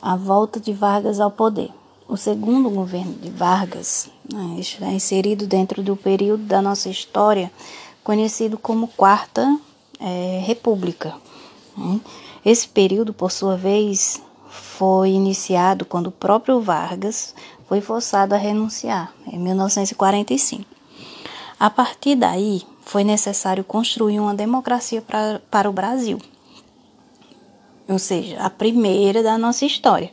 a volta de Vargas ao poder. O segundo governo de Vargas né, está inserido dentro do período da nossa história conhecido como Quarta é, República. Né? Esse período, por sua vez, foi iniciado quando o próprio Vargas foi forçado a renunciar, em 1945. A partir daí, foi necessário construir uma democracia pra, para o Brasil, ou seja, a primeira da nossa história.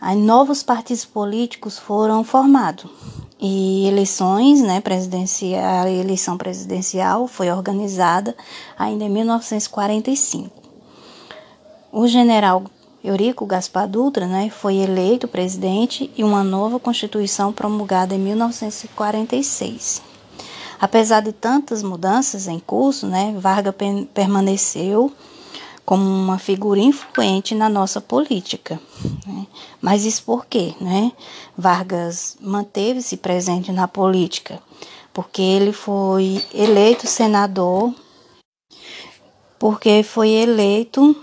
Aí novos partidos políticos foram formados e eleições, né, presidencial, a eleição presidencial foi organizada ainda em 1945. O general Eurico Gaspar Dutra, né, foi eleito presidente e uma nova constituição promulgada em 1946. Apesar de tantas mudanças em curso, né, Vargas permaneceu como uma figura influente na nossa política. Né? Mas isso por quê? Né? Vargas manteve-se presente na política porque ele foi eleito senador, porque foi eleito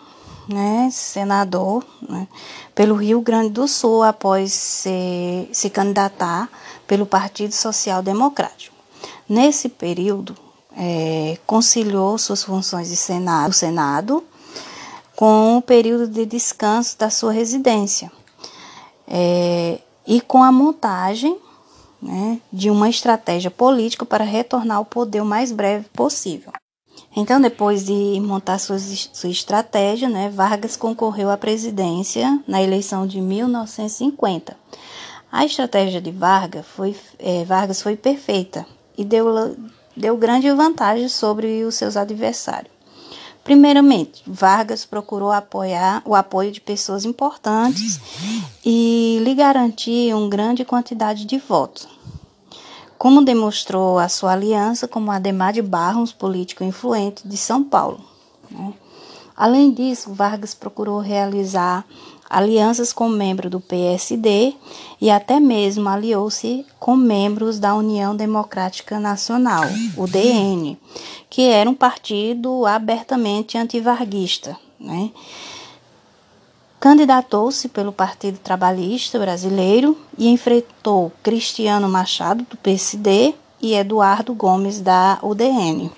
né, senador né, pelo Rio Grande do Sul após se, se candidatar pelo Partido Social Democrático. Nesse período, é, conciliou suas funções de senado, Senado com o período de descanso da sua residência é, e com a montagem né, de uma estratégia política para retornar ao poder o mais breve possível. Então, depois de montar sua, sua estratégia, né, Vargas concorreu à presidência na eleição de 1950. A estratégia de Vargas foi, é, Vargas foi perfeita e deu, deu grande vantagem sobre os seus adversários. Primeiramente, Vargas procurou apoiar o apoio de pessoas importantes e lhe garantiu grande quantidade de votos. Como demonstrou a sua aliança com Ademar de Barros, político influente de São Paulo. Né? Além disso, Vargas procurou realizar alianças com membros do PSD e até mesmo aliou-se com membros da União Democrática Nacional, o DN, que era um partido abertamente antivarguista. Né? Candidatou-se pelo Partido Trabalhista Brasileiro e enfrentou Cristiano Machado, do PSD, e Eduardo Gomes, da UDN.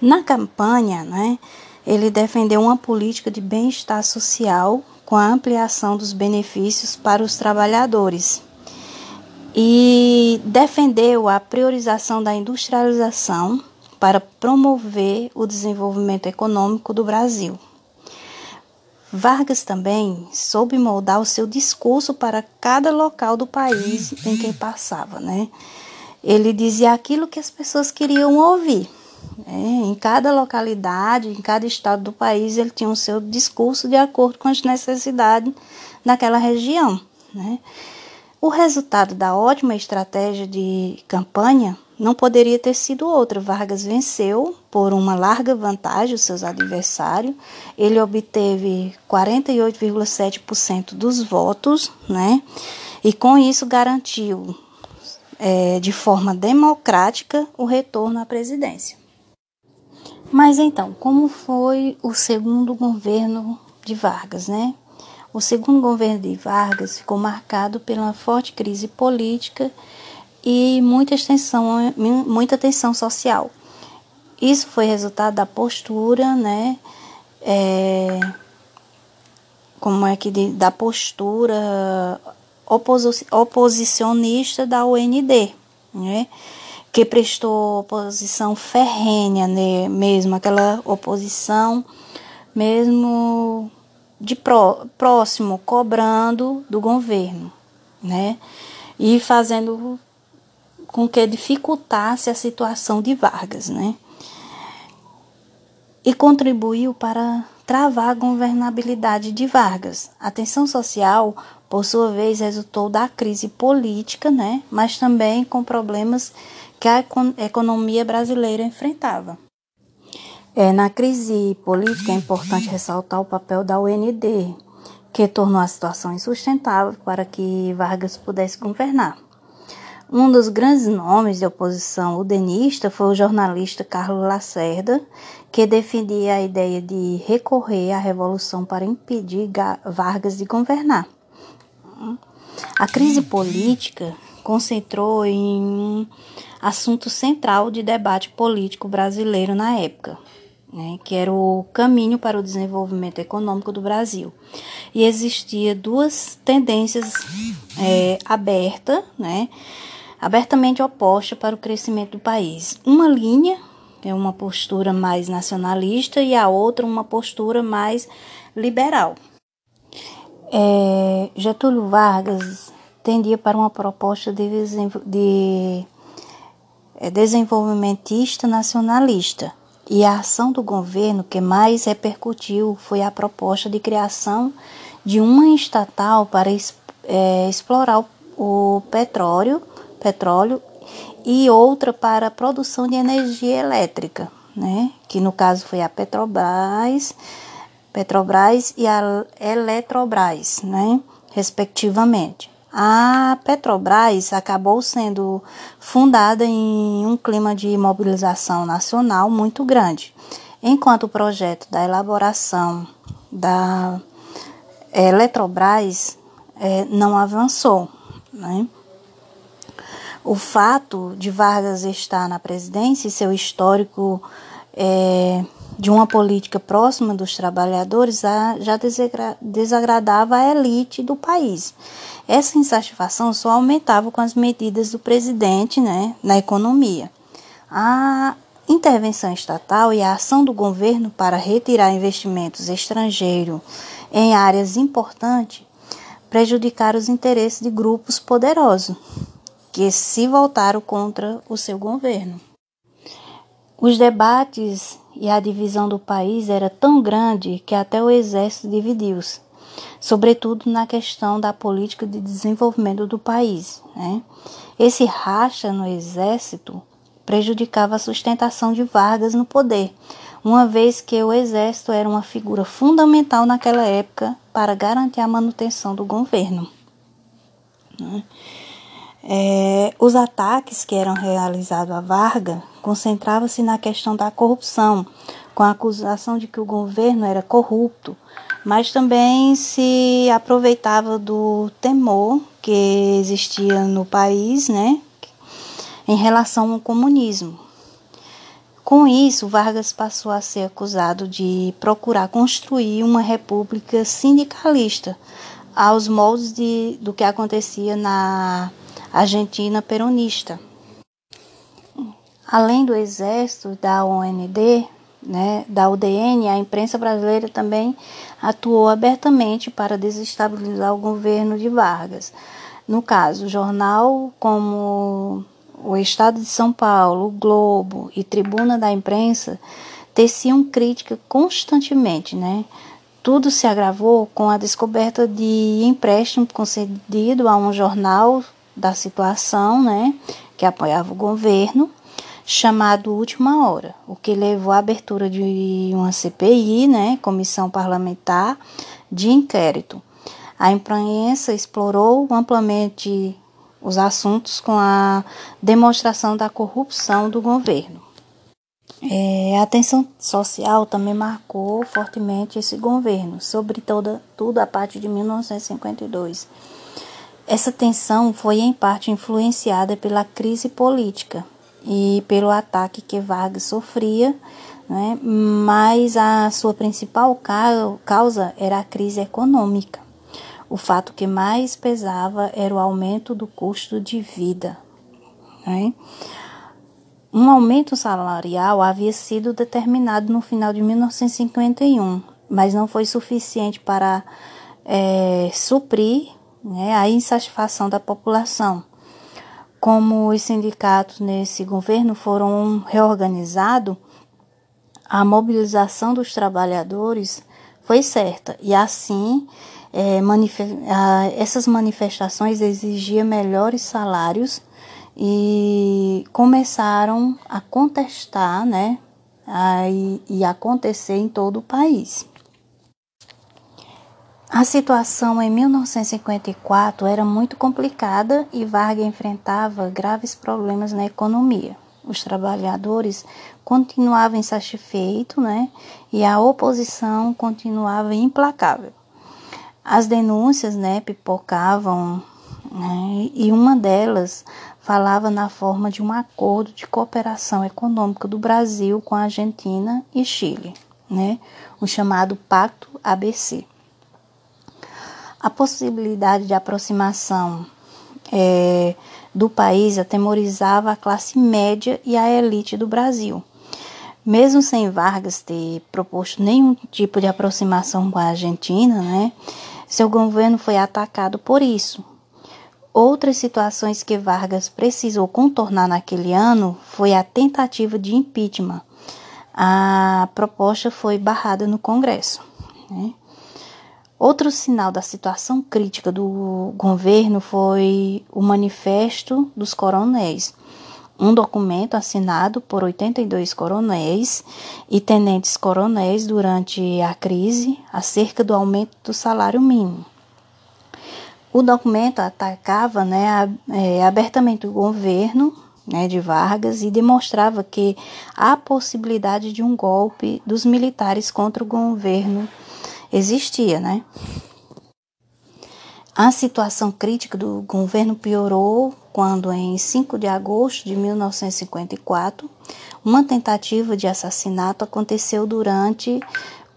Na campanha, né, ele defendeu uma política de bem-estar social com a ampliação dos benefícios para os trabalhadores e defendeu a priorização da industrialização para promover o desenvolvimento econômico do Brasil. Vargas também soube moldar o seu discurso para cada local do país em que passava, né? Ele dizia aquilo que as pessoas queriam ouvir. É, em cada localidade, em cada estado do país, ele tinha o seu discurso de acordo com as necessidades daquela região. Né? O resultado da ótima estratégia de campanha não poderia ter sido outro. Vargas venceu por uma larga vantagem os seus adversários. Ele obteve 48,7% dos votos, né? E com isso garantiu é, de forma democrática o retorno à presidência. Mas então, como foi o segundo governo de Vargas, né? O segundo governo de Vargas ficou marcado pela forte crise política e muita tensão, muita tensão social. Isso foi resultado da postura, né? É, como é que da postura oposicionista da UND, né? Que prestou oposição ferrenha né, mesmo, aquela oposição mesmo de pró, próximo, cobrando do governo, né? E fazendo com que dificultasse a situação de Vargas, né? E contribuiu para travar a governabilidade de Vargas. A tensão social, por sua vez, resultou da crise política, né? Mas também com problemas que a economia brasileira enfrentava. É, na crise política é importante ressaltar o papel da UND, que tornou a situação insustentável para que Vargas pudesse governar. Um dos grandes nomes de oposição udenista foi o jornalista Carlos Lacerda, que defendia a ideia de recorrer à revolução para impedir Vargas de governar. A crise política concentrou em um assunto central de debate político brasileiro na época, né, que era o caminho para o desenvolvimento econômico do Brasil. E existia duas tendências é, abertas, né, abertamente opostas para o crescimento do país. Uma linha é uma postura mais nacionalista e a outra uma postura mais liberal. É, Getúlio Vargas tendia para uma proposta de, é, desenvolvimentista nacionalista e a ação do governo que mais repercutiu foi a proposta de criação de uma estatal para é, explorar o, o petróleo, petróleo e outra para a produção de energia elétrica, né? que no caso foi a Petrobras, Petrobras e a Eletrobras, né? respectivamente. A Petrobras acabou sendo fundada em um clima de mobilização nacional muito grande, enquanto o projeto da elaboração da Eletrobras é, não avançou. Né? O fato de Vargas estar na presidência e seu histórico é, de uma política próxima dos trabalhadores já desagradava a elite do país. Essa insatisfação só aumentava com as medidas do presidente né, na economia. A intervenção estatal e a ação do governo para retirar investimentos estrangeiros em áreas importantes prejudicaram os interesses de grupos poderosos que se voltaram contra o seu governo. Os debates e a divisão do país era tão grande que até o exército dividiu-se, sobretudo na questão da política de desenvolvimento do país. Né? Esse racha no exército prejudicava a sustentação de Vargas no poder, uma vez que o exército era uma figura fundamental naquela época para garantir a manutenção do governo. Né? É, os ataques que eram realizados a Varga concentravam-se na questão da corrupção, com a acusação de que o governo era corrupto, mas também se aproveitava do temor que existia no país, né, em relação ao comunismo. Com isso, Vargas passou a ser acusado de procurar construir uma república sindicalista, aos moldes de, do que acontecia na Argentina peronista. Além do exército da OND, né, da UDN, a imprensa brasileira também atuou abertamente para desestabilizar o governo de Vargas. No caso, jornal como o Estado de São Paulo, o Globo e Tribuna da Imprensa teciam crítica constantemente, né? Tudo se agravou com a descoberta de empréstimo concedido a um jornal da situação, né, que apoiava o governo, chamado Última Hora, o que levou à abertura de uma CPI, né, Comissão Parlamentar de Inquérito. A imprensa explorou amplamente os assuntos com a demonstração da corrupção do governo. É, a tensão social também marcou fortemente esse governo, sobretudo tudo a partir de 1952 essa tensão foi em parte influenciada pela crise política e pelo ataque que Vargas sofria, né? mas a sua principal causa era a crise econômica. O fato que mais pesava era o aumento do custo de vida. Né? Um aumento salarial havia sido determinado no final de 1951, mas não foi suficiente para é, suprir né, a insatisfação da população. Como os sindicatos nesse governo foram reorganizados, a mobilização dos trabalhadores foi certa e assim é, essas manifestações exigiam melhores salários e começaram a contestar, né, a, e, e acontecer em todo o país. A situação em 1954 era muito complicada e Vargas enfrentava graves problemas na economia. os trabalhadores continuavam insatisfeitos, né? E a oposição continuava implacável. As denúncias, né, pipocavam, né? E uma delas falava na forma de um acordo de cooperação econômica do Brasil com a Argentina e Chile, né? O chamado Pacto ABC. A possibilidade de aproximação é, do país atemorizava a classe média e a elite do Brasil. Mesmo sem Vargas ter proposto nenhum tipo de aproximação com a Argentina, né, seu governo foi atacado por isso. Outras situações que Vargas precisou contornar naquele ano foi a tentativa de impeachment. A proposta foi barrada no Congresso. Né? Outro sinal da situação crítica do governo foi o Manifesto dos Coronéis, um documento assinado por 82 coronéis e tenentes coronéis durante a crise acerca do aumento do salário mínimo. O documento atacava né, é, abertamente o governo né, de Vargas e demonstrava que há possibilidade de um golpe dos militares contra o governo existia, né? A situação crítica do governo piorou quando, em 5 de agosto de 1954, uma tentativa de assassinato aconteceu durante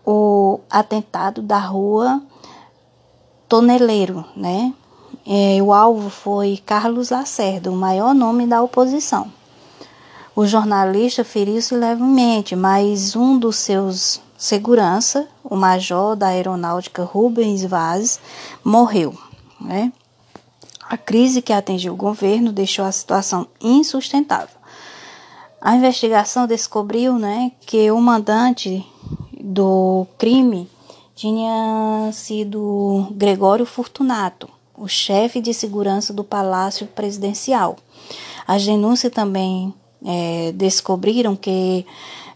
o atentado da rua Toneleiro, né? E o alvo foi Carlos Lacerda, o maior nome da oposição. O jornalista feriu-se levemente, mas um dos seus segurança, o major da aeronáutica Rubens Vaz, morreu. Né? A crise que atingiu o governo deixou a situação insustentável. A investigação descobriu né, que o mandante do crime tinha sido Gregório Fortunato, o chefe de segurança do Palácio Presidencial. As denúncias também é, descobriram que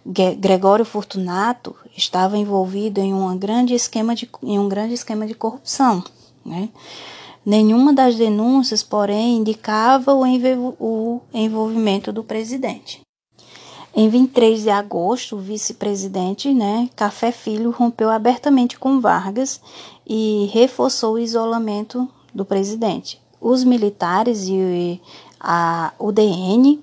Gregório Fortunato estava envolvido em, uma grande esquema de, em um grande esquema de corrupção. Né? Nenhuma das denúncias, porém, indicava o, envolvimento do presidente. Em 23 de agosto, o vice-presidente, né, Café Filho, rompeu abertamente com Vargas e reforçou o isolamento do presidente. Os militares e a UDN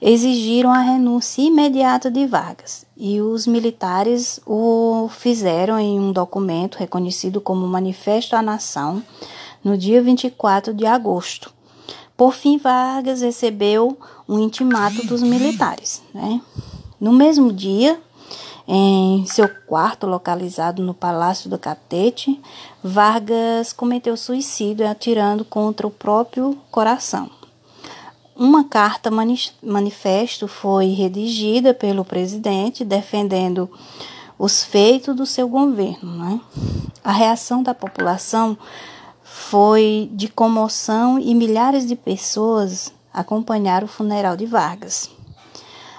exigiram a renúncia imediata de Vargas e os militares o fizeram em um documento reconhecido como Manifesto à Nação no dia 24 de agosto. Por fim, Vargas recebeu um intimato dos militares. Né? No mesmo dia, em seu quarto localizado no Palácio do Catete, Vargas cometeu suicídio atirando contra o próprio coração. Uma carta manifesto foi redigida pelo presidente defendendo os feitos do seu governo. Né? A reação da população foi de comoção e milhares de pessoas acompanharam o funeral de Vargas.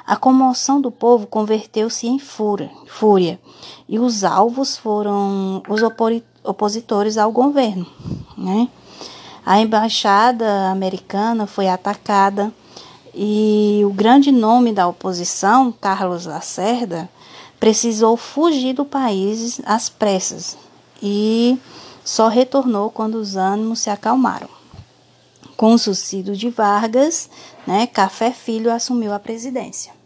A comoção do povo converteu-se em fúria, fúria, e os alvos foram os opositores ao governo. Né? A embaixada americana foi atacada e o grande nome da oposição, Carlos Lacerda, precisou fugir do país às pressas e só retornou quando os ânimos se acalmaram. Com o suicídio de Vargas, né, Café Filho assumiu a presidência.